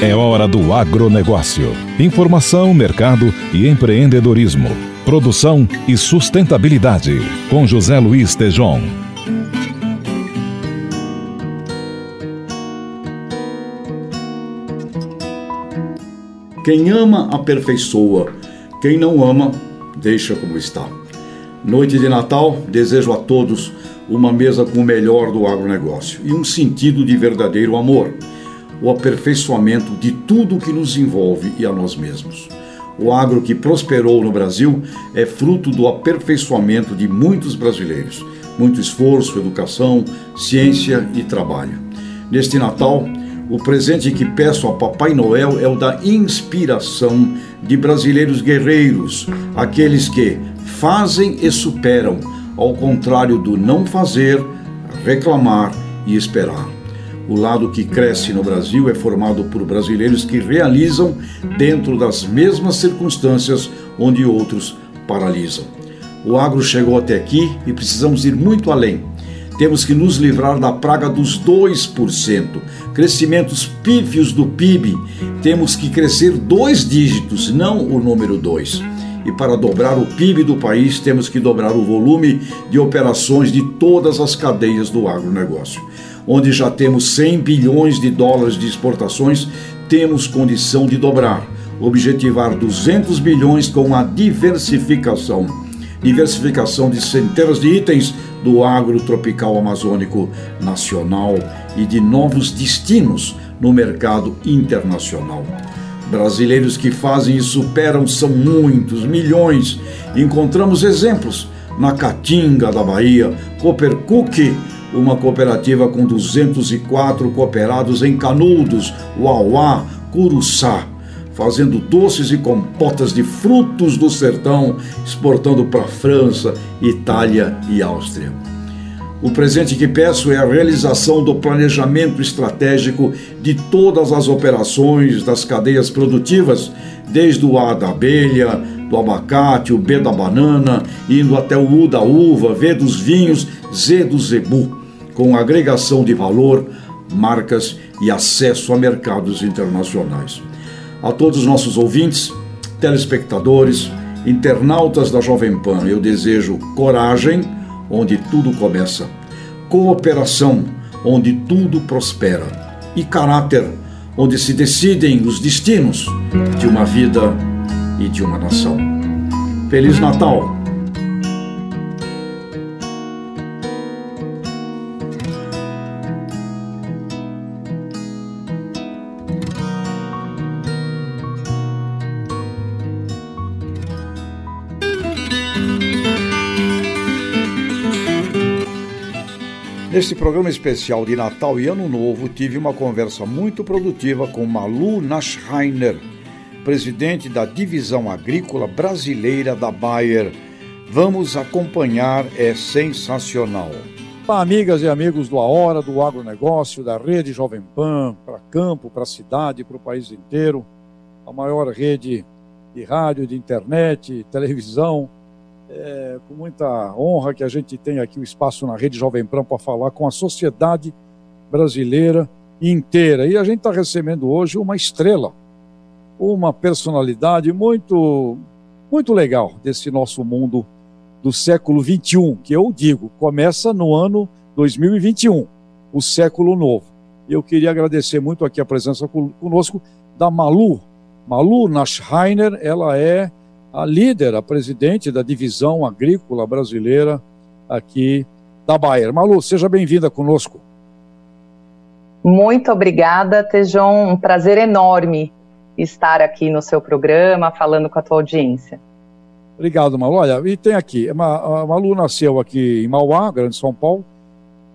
É hora do agronegócio. Informação, mercado e empreendedorismo. Produção e sustentabilidade. Com José Luiz Tejon. Quem ama, aperfeiçoa. Quem não ama, deixa como está. Noite de Natal, desejo a todos uma mesa com o melhor do agronegócio e um sentido de verdadeiro amor, o aperfeiçoamento de tudo o que nos envolve e a nós mesmos. O agro que prosperou no Brasil é fruto do aperfeiçoamento de muitos brasileiros, muito esforço, educação, ciência e trabalho. Neste Natal, o presente que peço a Papai Noel é o da inspiração de brasileiros guerreiros, aqueles que fazem e superam ao contrário do não fazer, reclamar e esperar. O lado que cresce no Brasil é formado por brasileiros que realizam dentro das mesmas circunstâncias onde outros paralisam. O agro chegou até aqui e precisamos ir muito além. Temos que nos livrar da praga dos 2%, crescimentos pífios do PIB. Temos que crescer dois dígitos, não o número 2 e para dobrar o PIB do país temos que dobrar o volume de operações de todas as cadeias do agronegócio. Onde já temos 100 bilhões de dólares de exportações, temos condição de dobrar, objetivar 200 bilhões com a diversificação. Diversificação de centenas de itens do agro tropical amazônico nacional e de novos destinos no mercado internacional. Brasileiros que fazem e superam são muitos, milhões. Encontramos exemplos na Caatinga da Bahia, Coopercook, uma cooperativa com 204 cooperados em Canudos, Uauá, Curuçá, fazendo doces e compotas de frutos do sertão, exportando para França, Itália e Áustria. O presente que peço é a realização do planejamento estratégico de todas as operações das cadeias produtivas, desde o A da abelha, do abacate, o B da banana, indo até o U da uva, V dos vinhos, Z do zebu, com agregação de valor, marcas e acesso a mercados internacionais. A todos os nossos ouvintes, telespectadores, internautas da Jovem Pan, eu desejo coragem onde tudo começa, cooperação, onde tudo prospera, e caráter, onde se decidem os destinos de uma vida e de uma nação. Feliz Natal! Neste programa especial de Natal e Ano Novo, tive uma conversa muito produtiva com Malu Naschreiner, presidente da Divisão Agrícola Brasileira da Bayer. Vamos acompanhar, é sensacional. Olá, amigas e amigos do A Hora do Agronegócio, da Rede Jovem Pan, para campo, para cidade, para o país inteiro, a maior rede de rádio, de internet, televisão é, com muita honra que a gente tem aqui o espaço na Rede Jovem Pan para falar com a sociedade brasileira inteira. E a gente está recebendo hoje uma estrela, uma personalidade muito, muito legal desse nosso mundo do século 21, que eu digo, começa no ano 2021, o século novo. Eu queria agradecer muito aqui a presença conosco da Malu. Malu Naschreiner, ela é a líder, a presidente da divisão agrícola brasileira aqui da Bayer. Malu, seja bem-vinda conosco. Muito obrigada, Tejon. Um prazer enorme estar aqui no seu programa, falando com a tua audiência. Obrigado, Malu. Olha, e tem aqui, a Malu nasceu aqui em Mauá, Grande São Paulo,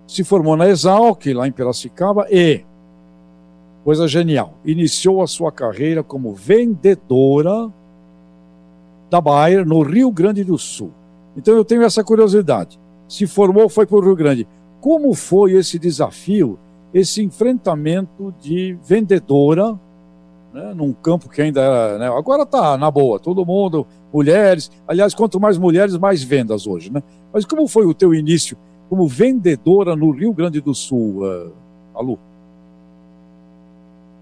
se formou na Exalc, lá em Piracicaba, e, coisa genial, iniciou a sua carreira como vendedora da Bayer no Rio Grande do Sul. Então eu tenho essa curiosidade. Se formou, foi para o Rio Grande. Como foi esse desafio, esse enfrentamento de vendedora, né, num campo que ainda era. Né, agora está na boa, todo mundo, mulheres. Aliás, quanto mais mulheres, mais vendas hoje. Né? Mas como foi o teu início como vendedora no Rio Grande do Sul, uh, Alu?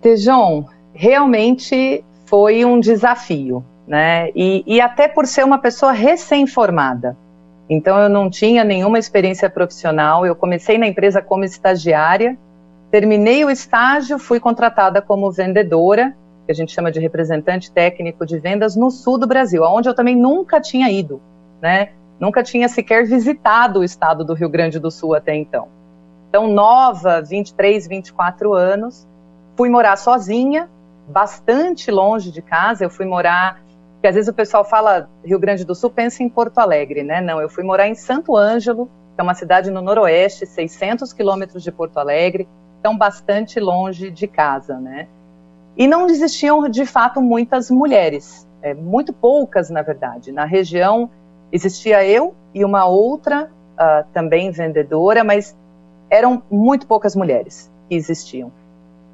Tejão, realmente foi um desafio, né? E, e até por ser uma pessoa recém-formada. Então, eu não tinha nenhuma experiência profissional. Eu comecei na empresa como estagiária, terminei o estágio, fui contratada como vendedora, que a gente chama de representante técnico de vendas, no sul do Brasil, onde eu também nunca tinha ido, né? Nunca tinha sequer visitado o estado do Rio Grande do Sul até então. Então, nova, 23, 24 anos, fui morar sozinha, bastante longe de casa. Eu fui morar, porque às vezes o pessoal fala Rio Grande do Sul, pensa em Porto Alegre, né? Não, eu fui morar em Santo Ângelo, que é uma cidade no noroeste, 600 quilômetros de Porto Alegre, então bastante longe de casa, né? E não existiam, de fato, muitas mulheres, é, muito poucas, na verdade. Na região, Existia eu e uma outra uh, também vendedora, mas eram muito poucas mulheres que existiam.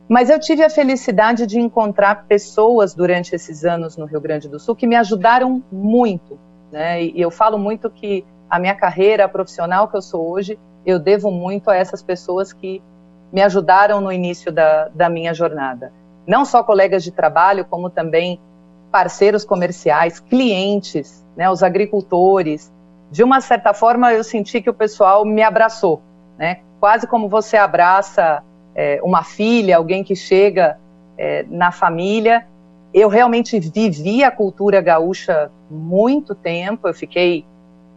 Mas eu tive a felicidade de encontrar pessoas durante esses anos no Rio Grande do Sul que me ajudaram muito. Né? E eu falo muito que a minha carreira a profissional que eu sou hoje, eu devo muito a essas pessoas que me ajudaram no início da, da minha jornada. Não só colegas de trabalho, como também parceiros comerciais, clientes, né, os agricultores. De uma certa forma, eu senti que o pessoal me abraçou, né? Quase como você abraça é, uma filha, alguém que chega é, na família. Eu realmente vivi a cultura gaúcha muito tempo. Eu fiquei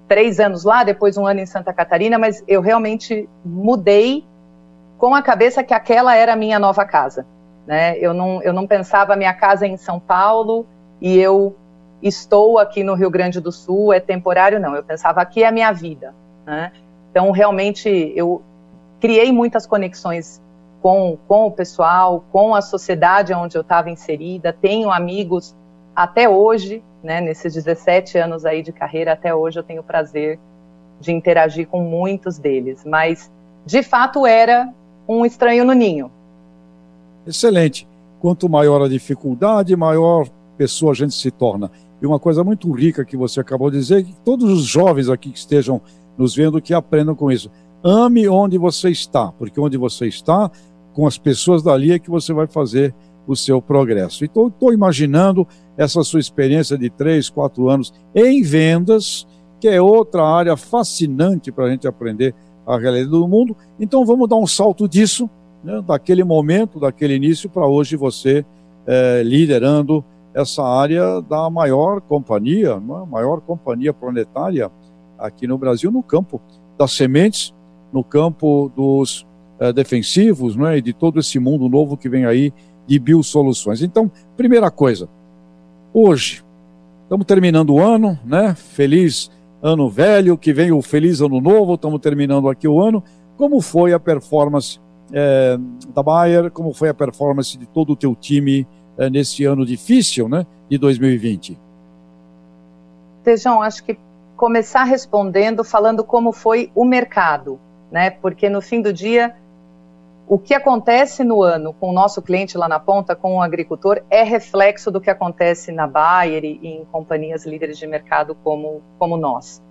três anos lá, depois um ano em Santa Catarina, mas eu realmente mudei com a cabeça que aquela era a minha nova casa. Né? Eu, não, eu não pensava minha casa em São Paulo e eu estou aqui no Rio Grande do Sul, é temporário, não. Eu pensava, aqui é a minha vida. Né? Então, realmente, eu criei muitas conexões com, com o pessoal, com a sociedade onde eu estava inserida. Tenho amigos até hoje, né, nesses 17 anos aí de carreira, até hoje eu tenho o prazer de interagir com muitos deles. Mas, de fato, era um estranho no ninho. Excelente. Quanto maior a dificuldade, maior pessoa a gente se torna. E uma coisa muito rica que você acabou de dizer, que todos os jovens aqui que estejam nos vendo, que aprendam com isso. Ame onde você está, porque onde você está, com as pessoas dali é que você vai fazer o seu progresso. Então, estou imaginando essa sua experiência de três, quatro anos em vendas, que é outra área fascinante para a gente aprender a realidade do mundo. Então, vamos dar um salto disso, né, daquele momento, daquele início, para hoje você é, liderando essa área da maior companhia, é? maior companhia planetária aqui no Brasil, no campo das sementes, no campo dos é, defensivos, é? e de todo esse mundo novo que vem aí de biosoluções. Então, primeira coisa, hoje, estamos terminando o ano, né? Feliz ano velho, que vem o feliz ano novo, estamos terminando aqui o ano. Como foi a performance é, da Bayer? Como foi a performance de todo o teu time? é, nesse ano difícil, né, de 2020? Tejão, acho que começar respondendo, falando como foi o mercado, né? Porque no fim do dia, o que acontece no ano com o nosso cliente lá na ponta, com o agricultor, é reflexo do que acontece na Bayer e em companhias líderes de mercado como, como nós.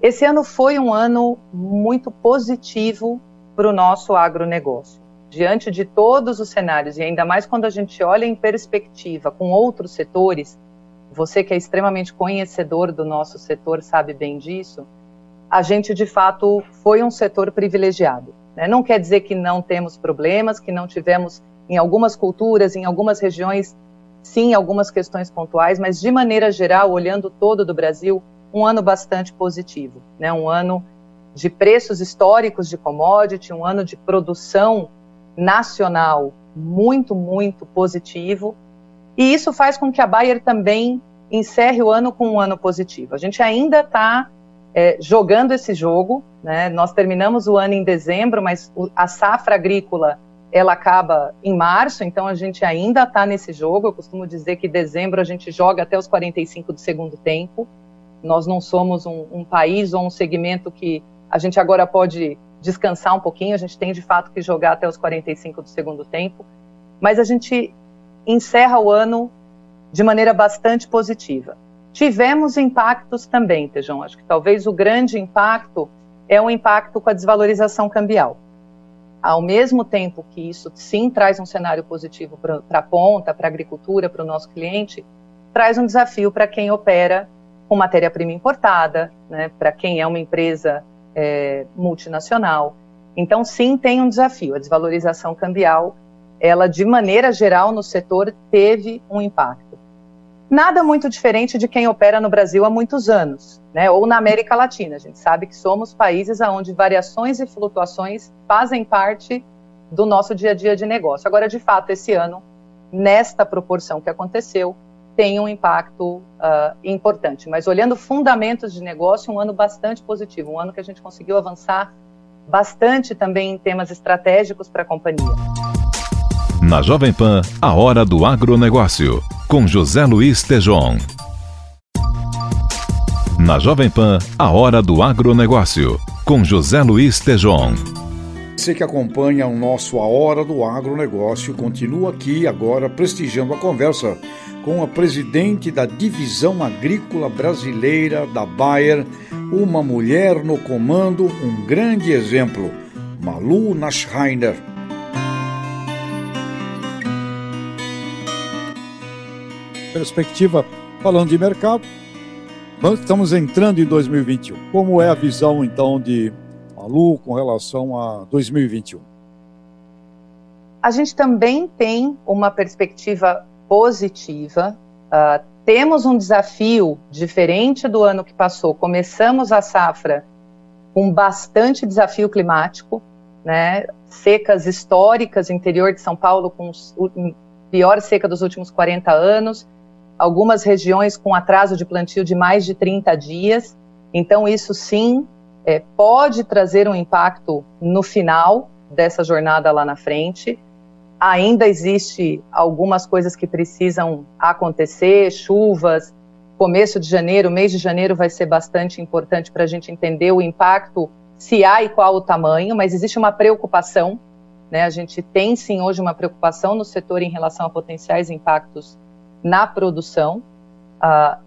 Esse ano foi um ano muito positivo para o nosso agronegócio diante de todos os cenários, e ainda mais quando a gente olha em perspectiva com outros setores, você que é extremamente conhecedor do nosso setor sabe bem disso, a gente de fato foi um setor privilegiado. Né? Não quer dizer que não temos problemas, que não tivemos em algumas culturas, em algumas regiões, sim, algumas questões pontuais, mas de maneira geral, olhando todo do Brasil, um ano bastante positivo, né? um ano de preços históricos de commodity, um ano de produção nacional muito, muito positivo. E isso faz com que a Bayer também encerre o ano com um ano positivo. A gente ainda está é, jogando esse jogo. Né? Nós terminamos o ano em dezembro, mas o, a safra agrícola ela acaba em março, então a gente ainda está nesse jogo. Eu costumo dizer que dezembro a gente joga até os 45 do segundo tempo. Nós não somos um, um país ou um segmento que a gente agora pode descansar um pouquinho, a gente tem de fato que jogar até os 45 do segundo tempo, mas a gente encerra o ano de maneira bastante positiva. Tivemos impactos também, Tejão. Acho que talvez o grande impacto é o impacto com a desvalorização cambial. Ao mesmo tempo que isso sim traz um cenário positivo para a ponta, para a agricultura, para o nosso cliente, traz um desafio para quem opera com matéria-prima importada, né, para quem é uma empresa é, multinacional. Então, sim, tem um desafio. A desvalorização cambial, ela, de maneira geral, no setor, teve um impacto. Nada muito diferente de quem opera no Brasil há muitos anos, né, ou na América Latina. A gente sabe que somos países onde variações e flutuações fazem parte do nosso dia a dia de negócio. Agora, de fato, esse ano, nesta proporção que aconteceu, tem um impacto uh, importante. Mas olhando fundamentos de negócio, um ano bastante positivo, um ano que a gente conseguiu avançar bastante também em temas estratégicos para a companhia. Na Jovem Pan, a hora do agronegócio, com José Luiz Tejon. Na Jovem Pan, a hora do agronegócio, com José Luiz Tejon. Você que acompanha o nosso A Hora do Agronegócio continua aqui agora prestigiando a conversa com a presidente da Divisão Agrícola Brasileira da Bayer, uma mulher no comando, um grande exemplo, Malu Naschreiner. Perspectiva, falando de mercado, estamos entrando em 2021. Como é a visão, então, de Malu com relação a 2021? A gente também tem uma perspectiva positiva. Uh, temos um desafio diferente do ano que passou. Começamos a safra com bastante desafio climático, né? Secas históricas, interior de São Paulo com a pior seca dos últimos 40 anos, algumas regiões com atraso de plantio de mais de 30 dias. Então, isso sim é, pode trazer um impacto no final dessa jornada lá na frente ainda existe algumas coisas que precisam acontecer, chuvas, começo de janeiro, mês de janeiro vai ser bastante importante para a gente entender o impacto, se há e qual o tamanho, mas existe uma preocupação, né? A gente tem sim hoje uma preocupação no setor em relação a potenciais impactos na produção. Uh,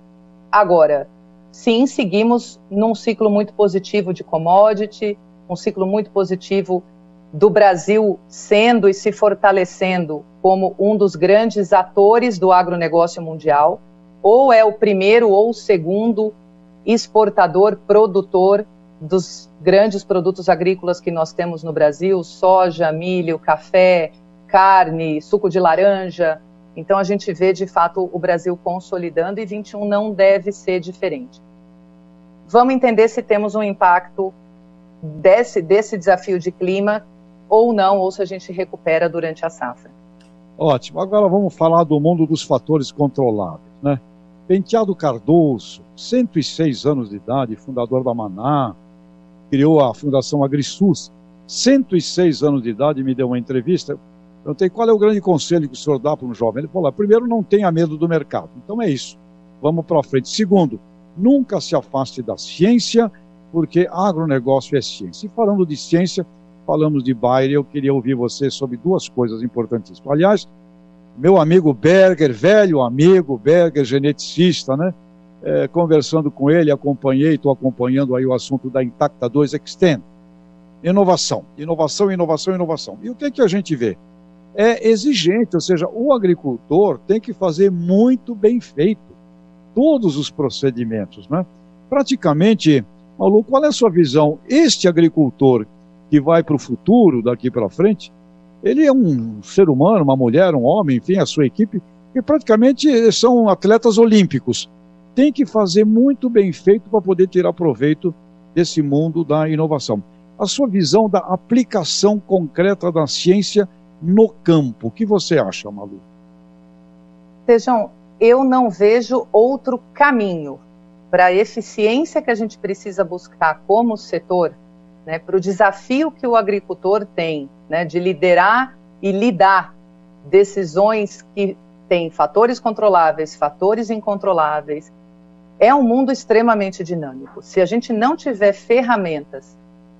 agora, sim, seguimos num ciclo muito positivo de commodity, um ciclo muito positivo do Brasil sendo e se fortalecendo como um dos grandes atores do agronegócio mundial, ou é o primeiro ou o segundo exportador, produtor dos grandes produtos agrícolas que nós temos no Brasil: soja, milho, café, carne, suco de laranja. Então a gente vê de fato o Brasil consolidando e 21 não deve ser diferente. Vamos entender se temos um impacto desse, desse desafio de clima ou não, ou se a gente recupera durante a safra. Ótimo. Agora vamos falar do mundo dos fatores controláveis, né? Penteado Cardoso, 106 anos de idade, fundador da Maná, criou a Fundação AgriSUS, 106 anos de idade, me deu uma entrevista. Perguntei qual é o grande conselho que o senhor dá para um jovem. Ele falou: primeiro, não tenha medo do mercado. Então é isso. Vamos para frente. Segundo, nunca se afaste da ciência, porque agronegócio é ciência. E falando de ciência, falamos de Bayer, eu queria ouvir você sobre duas coisas importantíssimas. Aliás, meu amigo Berger, velho amigo Berger, geneticista, né? É, conversando com ele, acompanhei, estou acompanhando aí o assunto da Intacta 2 Extend. Inovação, inovação, inovação, inovação. E o que, que a gente vê? É exigente, ou seja, o agricultor tem que fazer muito bem feito todos os procedimentos, né? Praticamente, Malu, qual é a sua visão? Este agricultor que vai para o futuro, daqui para frente, ele é um ser humano, uma mulher, um homem, enfim, a sua equipe, que praticamente são atletas olímpicos. Tem que fazer muito bem feito para poder tirar proveito desse mundo da inovação. A sua visão da aplicação concreta da ciência no campo, o que você acha, Malu? Vejam, eu não vejo outro caminho. para a eficiência que a gente precisa buscar como setor, né, para o desafio que o agricultor tem né, de liderar e lidar decisões que têm fatores controláveis, fatores incontroláveis, é um mundo extremamente dinâmico. Se a gente não tiver ferramentas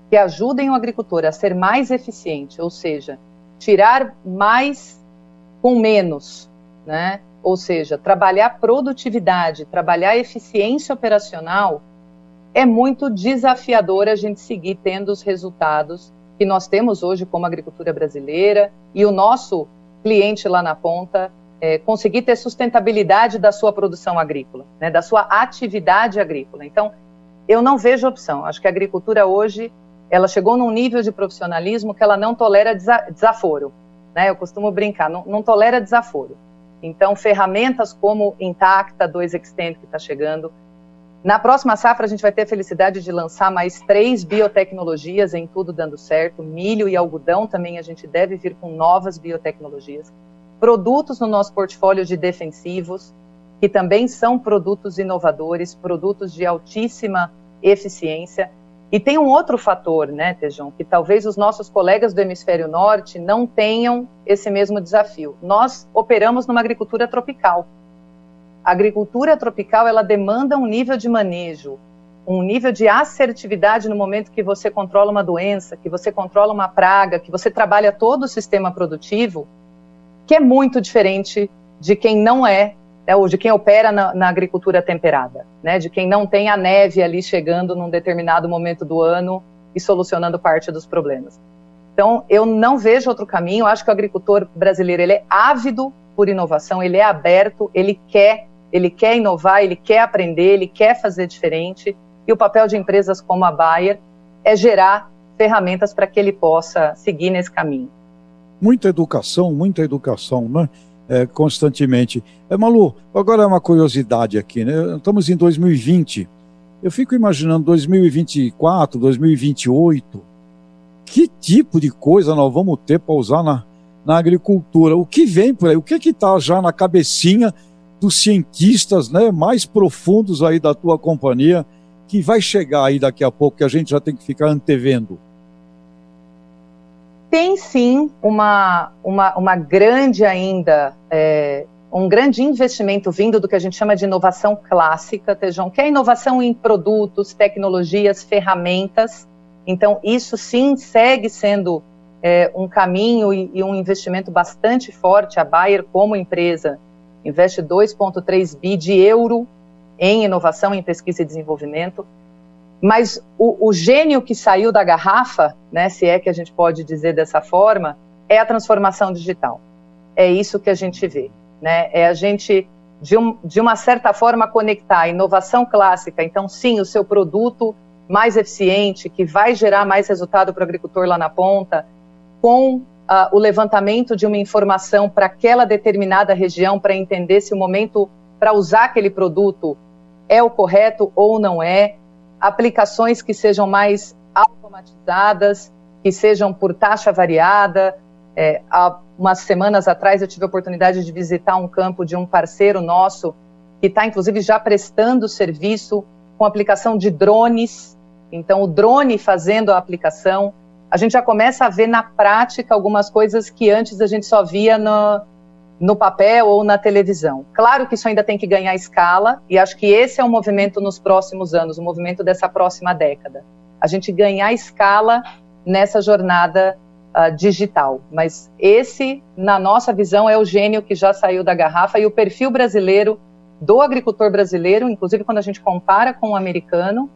que ajudem o agricultor a ser mais eficiente, ou seja, tirar mais com menos, né? Ou seja, trabalhar produtividade, trabalhar eficiência operacional, é muito desafiador a gente seguir tendo os resultados que nós temos hoje como agricultura brasileira e o nosso cliente lá na ponta é, conseguir ter sustentabilidade da sua produção agrícola, né, da sua atividade agrícola. Então, eu não vejo opção. Acho que a agricultura hoje ela chegou num nível de profissionalismo que ela não tolera desaforo. Né? Eu costumo brincar, não, não tolera desaforo. Então, ferramentas como Intacta 2 Extend, que está chegando. Na próxima safra, a gente vai ter a felicidade de lançar mais três biotecnologias em tudo dando certo. Milho e algodão também a gente deve vir com novas biotecnologias. Produtos no nosso portfólio de defensivos, que também são produtos inovadores, produtos de altíssima eficiência e tem um outro fator, né, Tejon, que talvez os nossos colegas do hemisfério norte não tenham esse mesmo desafio. Nós operamos numa agricultura tropical. A agricultura tropical, ela demanda um nível de manejo, um nível de assertividade no momento que você controla uma doença, que você controla uma praga, que você trabalha todo o sistema produtivo, que é muito diferente de quem não é ou de quem opera na, na, agricultura temperada, né, de quem não tem a neve ali chegando num determinado momento do ano e solucionando parte dos problemas. Então, eu não vejo outro caminho. Eu acho que o agricultor brasileiro ele é ávido por inovação, ele é aberto, ele quer, ele quer inovar, ele quer aprender, ele quer fazer diferente. E o papel de empresas como a Bayer é gerar ferramentas para que ele possa seguir nesse caminho. Muita educação, muita educação, né? É, constantemente. É, Malu, agora é uma curiosidade aqui, né? Estamos em 2020. Eu fico imaginando 2024, 2028. Que tipo de coisa nós vamos ter para usar na, na agricultura? O que vem por aí? O que que está já na cabecinha dos cientistas né, mais profundos aí da tua companhia que vai chegar aí daqui a pouco, que a gente já tem que ficar antevendo? Tem sim uma, uma, uma grande ainda, é, um grande investimento vindo do que a gente chama de inovação clássica, Tejão, que é inovação em produtos, tecnologias, ferramentas. Então, isso sim segue sendo é, um caminho e, e um investimento bastante forte. A Bayer, como empresa, investe 2,3 bi de euro em inovação, em pesquisa e desenvolvimento. Mas o, o, gênio que saiu da garrafa, né, se é que a gente pode dizer dessa forma, é a transformação digital. É isso que a gente vê. Né? É a gente, de, um, de uma certa forma, conectar a inovação clássica. Então, sim, o seu produto mais eficiente, que vai gerar mais resultado para o agricultor lá na ponta, com uh, o levantamento de uma informação para aquela determinada região, para entender se o momento para usar aquele produto é o correto ou não é aplicações que sejam mais automatizadas, que sejam por taxa variada. É, há umas semanas atrás eu tive a oportunidade de visitar um campo de um parceiro nosso que está inclusive já prestando serviço com aplicação de drones. Então, o drone fazendo a aplicação, a gente já começa a ver na prática algumas coisas que antes a gente só via no, no papel ou na televisão. Claro que isso ainda tem que ganhar escala, e acho que esse é o movimento nos próximos anos, o movimento dessa próxima década. A gente ganhar escala nessa jornada uh, digital. Mas esse, na nossa visão, é o gênio que já saiu da garrafa e o perfil brasileiro do agricultor brasileiro, inclusive quando a gente compara com o americano,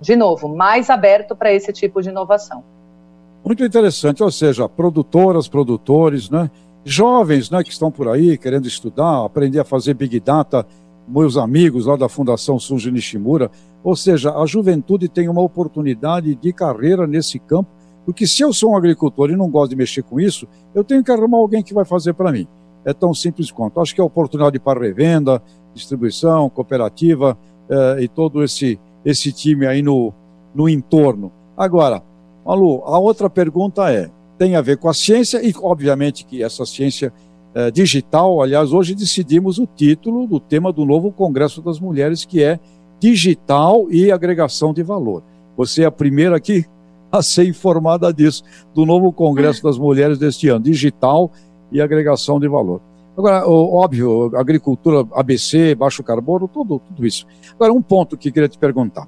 de novo, mais aberto para esse tipo de inovação. Muito interessante, ou seja, produtoras, produtores, né? Jovens né, que estão por aí querendo estudar, aprender a fazer Big Data, meus amigos lá da Fundação Suji Nishimura. Ou seja, a juventude tem uma oportunidade de carreira nesse campo, porque se eu sou um agricultor e não gosto de mexer com isso, eu tenho que arrumar alguém que vai fazer para mim. É tão simples quanto. Acho que é oportunidade para revenda, distribuição, cooperativa eh, e todo esse, esse time aí no, no entorno. Agora, Malu, a outra pergunta é: tem a ver com a ciência e, obviamente, que essa ciência eh, digital, aliás, hoje decidimos o título do tema do novo Congresso das Mulheres, que é digital e agregação de valor. Você é a primeira aqui a ser informada disso, do novo Congresso das Mulheres deste ano, digital e agregação de valor. Agora, óbvio, agricultura ABC, baixo carbono, tudo, tudo isso. Agora, um ponto que queria te perguntar.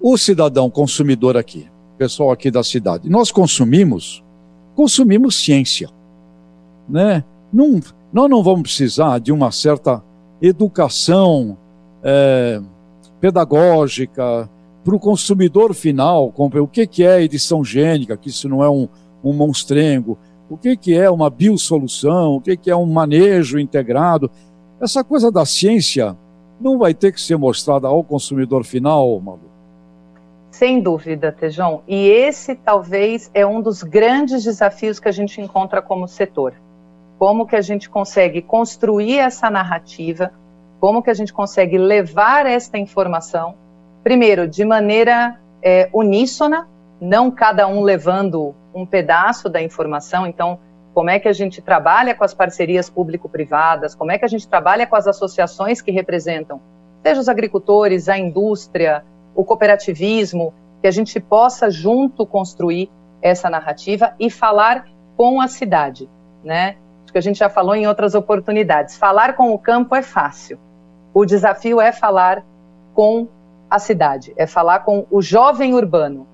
O cidadão consumidor aqui, pessoal aqui da cidade, nós consumimos, consumimos ciência, né? Não, nós não vamos precisar de uma certa educação é, pedagógica para o consumidor final, o que, que é edição gênica, que isso não é um, um monstrengo, o que, que é uma biosolução, o que, que é um manejo integrado. Essa coisa da ciência não vai ter que ser mostrada ao consumidor final, Malu? Sem dúvida, Tejão. E esse talvez é um dos grandes desafios que a gente encontra como setor. Como que a gente consegue construir essa narrativa, como que a gente consegue levar esta informação, primeiro, de maneira é, uníssona, não cada um levando um pedaço da informação. Então, como é que a gente trabalha com as parcerias público-privadas, como é que a gente trabalha com as associações que representam, seja os agricultores, a indústria, o cooperativismo, que a gente possa junto construir essa narrativa e falar com a cidade, né? Acho que a gente já falou em outras oportunidades. Falar com o campo é fácil. O desafio é falar com a cidade, é falar com o jovem urbano,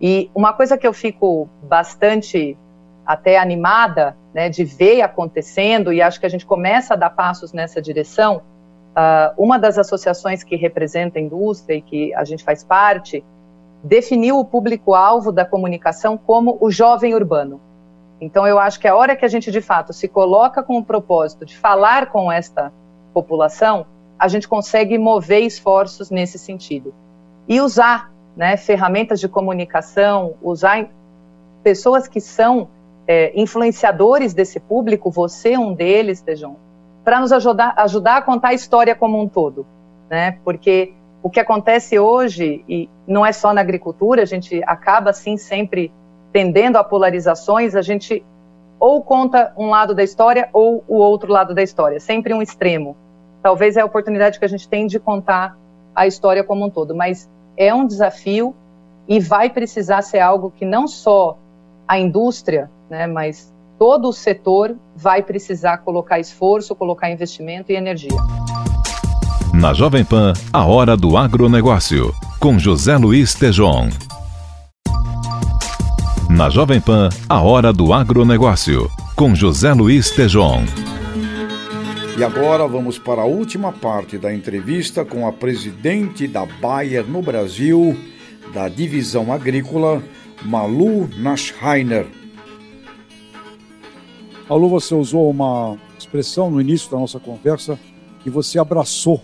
e uma coisa que eu fico bastante até animada né, de ver acontecendo, e acho que a gente começa a dar passos nessa direção, uh, uma das associações que representa a indústria e que a gente faz parte, definiu o público-alvo da comunicação como o jovem urbano. Então, eu acho que a hora que a gente, de fato, se coloca com o propósito de falar com esta população, a gente consegue mover esforços nesse sentido. E usar né, ferramentas de comunicação, usar pessoas que são é, influenciadores desse público, você um deles, Tejon, para nos ajudar, ajudar a contar a história como um todo, né? Porque o que acontece hoje, e não é só na agricultura, a gente acaba assim sempre tendendo a polarizações, a gente ou conta um lado da história ou o outro lado da história, sempre um extremo. Talvez é a oportunidade que a gente tem de contar a história como um todo, mas é um desafio e vai precisar ser algo que não só a indústria, né, mas todo o setor vai precisar colocar esforço, colocar investimento e energia. Na Jovem Pan, a hora do agronegócio, com José Luiz Tejon. Na Jovem Pan, a hora do agronegócio, com José Luiz Tejon. E agora vamos para a última parte da entrevista com a presidente da Bayer no Brasil, da divisão agrícola, Malu Naschheiner. Malu, você usou uma expressão no início da nossa conversa que você abraçou,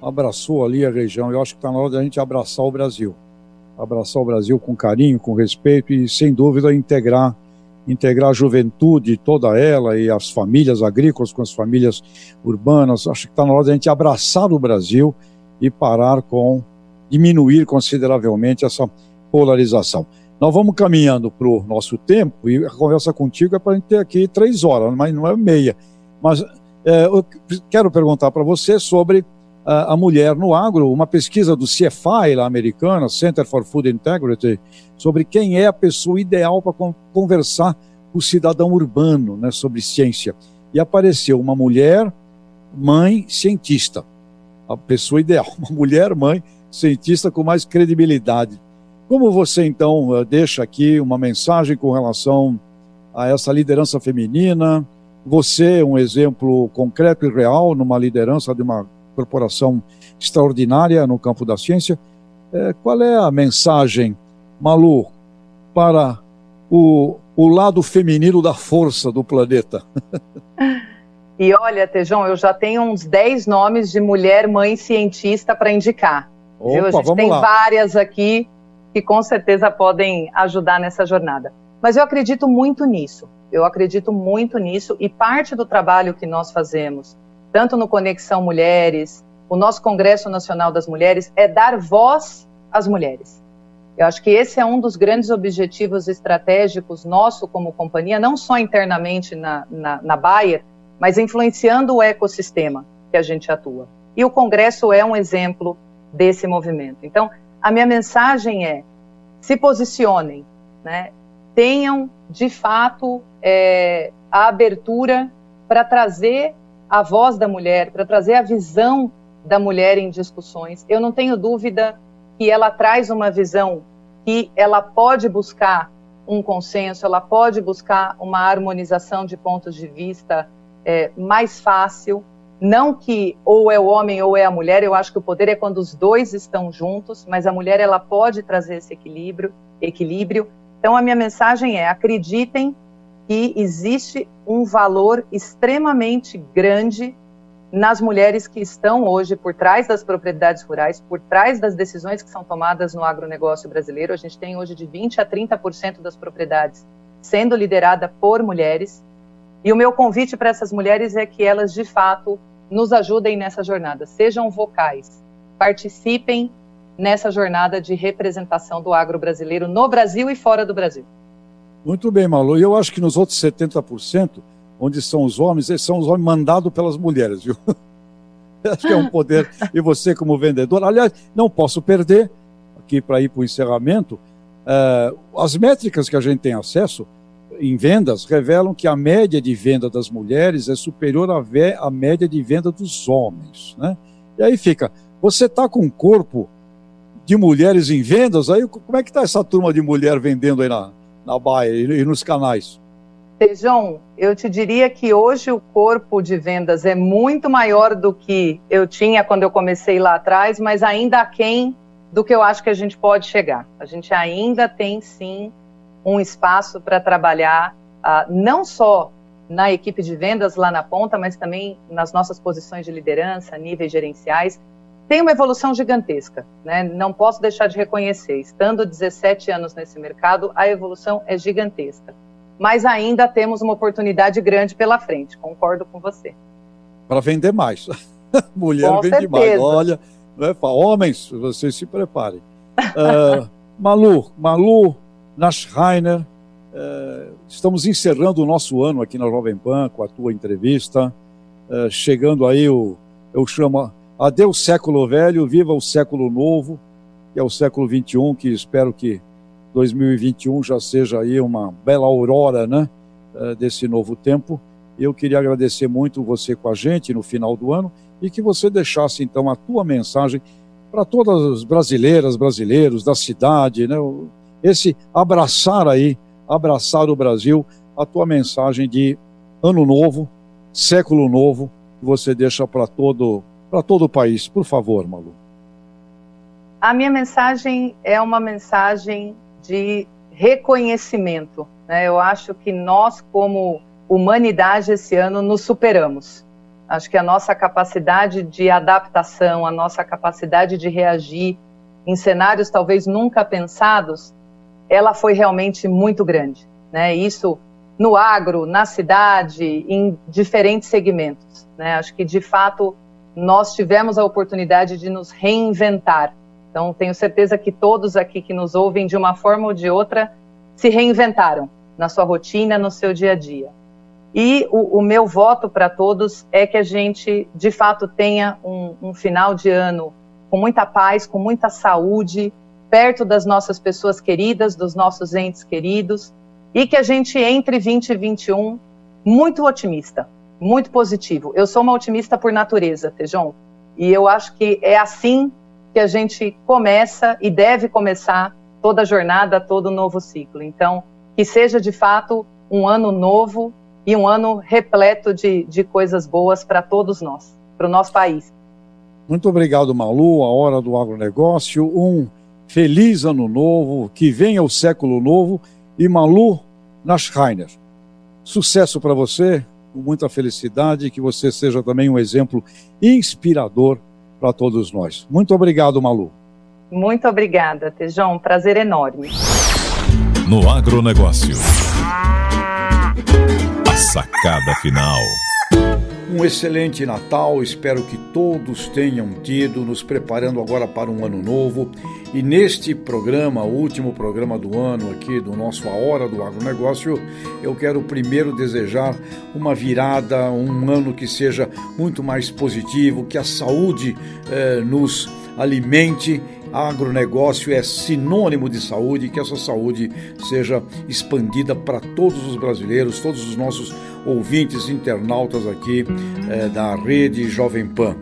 abraçou ali a região. Eu acho que está na hora da gente abraçar o Brasil. Abraçar o Brasil com carinho, com respeito e, sem dúvida, integrar integrar a juventude toda ela e as famílias agrícolas com as famílias urbanas. Acho que está na hora de a gente abraçar o Brasil e parar com diminuir consideravelmente essa polarização. Nós vamos caminhando para o nosso tempo e a conversa contigo é para a gente ter aqui três horas, mas não é meia. Mas é, eu quero perguntar para você sobre a mulher no agro, uma pesquisa do CFI, lá americana, Center for Food Integrity, sobre quem é a pessoa ideal para conversar com o cidadão urbano né, sobre ciência. E apareceu uma mulher, mãe, cientista. A pessoa ideal, uma mulher, mãe, cientista com mais credibilidade. Como você, então, eh, deixa aqui uma mensagem com relação a essa liderança feminina? Você, um exemplo concreto e real numa liderança de uma corporação extraordinária no campo da ciência. É, qual é a mensagem, Malu, para o, o lado feminino da força do planeta? E olha, Tejão, eu já tenho uns 10 nomes de mulher mãe cientista para indicar. Opa, A gente tem lá. várias aqui que com certeza podem ajudar nessa jornada. Mas eu acredito muito nisso. Eu acredito muito nisso e parte do trabalho que nós fazemos tanto no Conexão Mulheres, o nosso Congresso Nacional das Mulheres, é dar voz às mulheres. Eu acho que esse é um dos grandes objetivos estratégicos nosso como companhia, não só internamente na, na, na Bayer, mas influenciando o ecossistema que a gente atua. E o Congresso é um exemplo desse movimento. Então, a minha mensagem é: se posicionem, né? tenham de fato é, a abertura para trazer a voz da mulher, para trazer a visão da mulher em discussões. Eu não tenho dúvida que ela traz uma visão que ela pode buscar um consenso, ela pode buscar uma harmonização de pontos de vista é, mais fácil. Não que ou é o homem ou é a mulher, eu acho que o poder é quando os dois estão juntos, mas a mulher ela pode trazer esse equilíbrio, equilíbrio. Então a minha mensagem é: acreditem que existe um valor extremamente grande nas mulheres que estão hoje por trás das propriedades rurais, por trás das decisões que são tomadas no agronegócio brasileiro. A gente tem hoje de 20 a 30% das propriedades sendo liderada por mulheres. E o meu convite para essas mulheres é que elas, de fato, nos ajudem nessa jornada, sejam vocais, participem nessa jornada de representação do agro brasileiro no Brasil e fora do Brasil. Muito bem, Malu. E eu acho que nos outros 70%, onde são os homens, eles são os homens mandados pelas mulheres, viu? acho que é um poder. E você, como vendedor, aliás, não posso perder, aqui para ir para o encerramento, uh, as métricas que a gente tem acesso em vendas revelam que a média de venda das mulheres é superior à, à média de venda dos homens. Né? E aí fica, você está com um corpo de mulheres em vendas, aí como é que está essa turma de mulher vendendo aí na, na Baia e nos canais? João, eu te diria que hoje o corpo de vendas é muito maior do que eu tinha quando eu comecei lá atrás, mas ainda aquém do que eu acho que a gente pode chegar. A gente ainda tem sim um espaço para trabalhar, uh, não só na equipe de vendas lá na ponta, mas também nas nossas posições de liderança, níveis gerenciais. Tem uma evolução gigantesca, né? não posso deixar de reconhecer. Estando 17 anos nesse mercado, a evolução é gigantesca. Mas ainda temos uma oportunidade grande pela frente, concordo com você. Para vender mais. Mulher com vende certeza. mais. Olha, não é, homens, vocês se preparem. Uh, Malu, Malu Naschreiner, uh, estamos encerrando o nosso ano aqui na Jovem Pan com a tua entrevista. Uh, chegando aí, o, eu chamo Adeus século velho, viva o século novo, que é o século 21, que espero que 2021 já seja aí uma bela aurora, né, eh, desse novo tempo. Eu queria agradecer muito você com a gente no final do ano e que você deixasse então a tua mensagem para todas as brasileiras, brasileiros da cidade, né, esse abraçar aí, abraçar o Brasil, a tua mensagem de ano novo, século novo, que você deixa para todo para todo o país. Por favor, Malu. A minha mensagem é uma mensagem de reconhecimento. Né? Eu acho que nós, como humanidade, esse ano nos superamos. Acho que a nossa capacidade de adaptação, a nossa capacidade de reagir em cenários talvez nunca pensados, ela foi realmente muito grande. Né? Isso no agro, na cidade, em diferentes segmentos. Né? Acho que, de fato, nós tivemos a oportunidade de nos reinventar. Então, tenho certeza que todos aqui que nos ouvem, de uma forma ou de outra, se reinventaram na sua rotina, no seu dia a dia. E o, o meu voto para todos é que a gente, de fato, tenha um, um final de ano com muita paz, com muita saúde, perto das nossas pessoas queridas, dos nossos entes queridos, e que a gente entre 2021 muito otimista, muito positivo. Eu sou uma otimista por natureza, Tejon, e eu acho que é assim que a gente começa e deve começar toda a jornada, todo o novo ciclo. Então, que seja de fato um ano novo e um ano repleto de, de coisas boas para todos nós, para o nosso país. Muito obrigado, Malu. A hora do agronegócio. Um feliz ano novo, que venha o século novo. E Malu Naschreiner, sucesso para você, com muita felicidade, que você seja também um exemplo inspirador para todos nós. Muito obrigado, Malu. Muito obrigada, Tejão. Um prazer enorme. No agronegócio. A sacada final. Um excelente Natal, espero que todos tenham tido, nos preparando agora para um ano novo. E neste programa, último programa do ano aqui do nosso A Hora do Agronegócio, eu quero primeiro desejar uma virada, um ano que seja muito mais positivo, que a saúde eh, nos alimente agronegócio é sinônimo de saúde, que essa saúde seja expandida para todos os brasileiros, todos os nossos ouvintes, internautas aqui é, da rede Jovem Pan.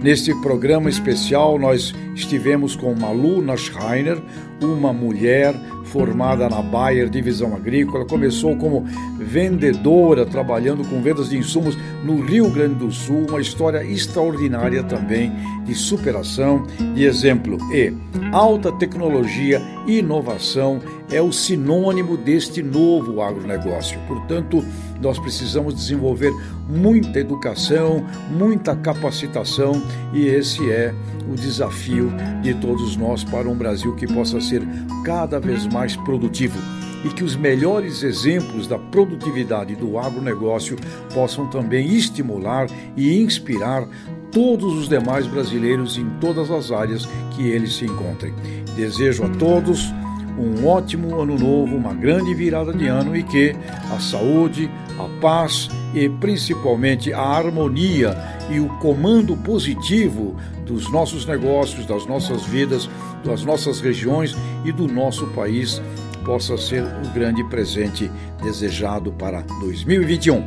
Neste programa especial, nós estivemos com Malu Naschreiner, uma mulher formada na Bayer Divisão Agrícola, começou como vendedora, trabalhando com vendas de insumos no Rio Grande do Sul, uma história extraordinária também de superação, de exemplo. E alta tecnologia e inovação é o sinônimo deste novo agronegócio. Portanto, nós precisamos desenvolver muita educação, muita capacitação e esse é o desafio de todos nós para um Brasil que possa ser cada vez mais produtivo e que os melhores exemplos da produtividade do agronegócio possam também estimular e inspirar todos os demais brasileiros em todas as áreas que eles se encontrem. Desejo a todos um ótimo ano novo, uma grande virada de ano e que a saúde, a paz e principalmente a harmonia e o comando positivo dos nossos negócios, das nossas vidas, das nossas regiões e do nosso país possa ser o grande presente desejado para 2021.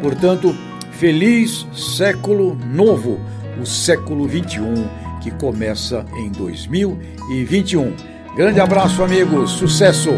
Portanto, feliz século novo, o século 21 que começa em 2021. Grande abraço, amigos. Sucesso!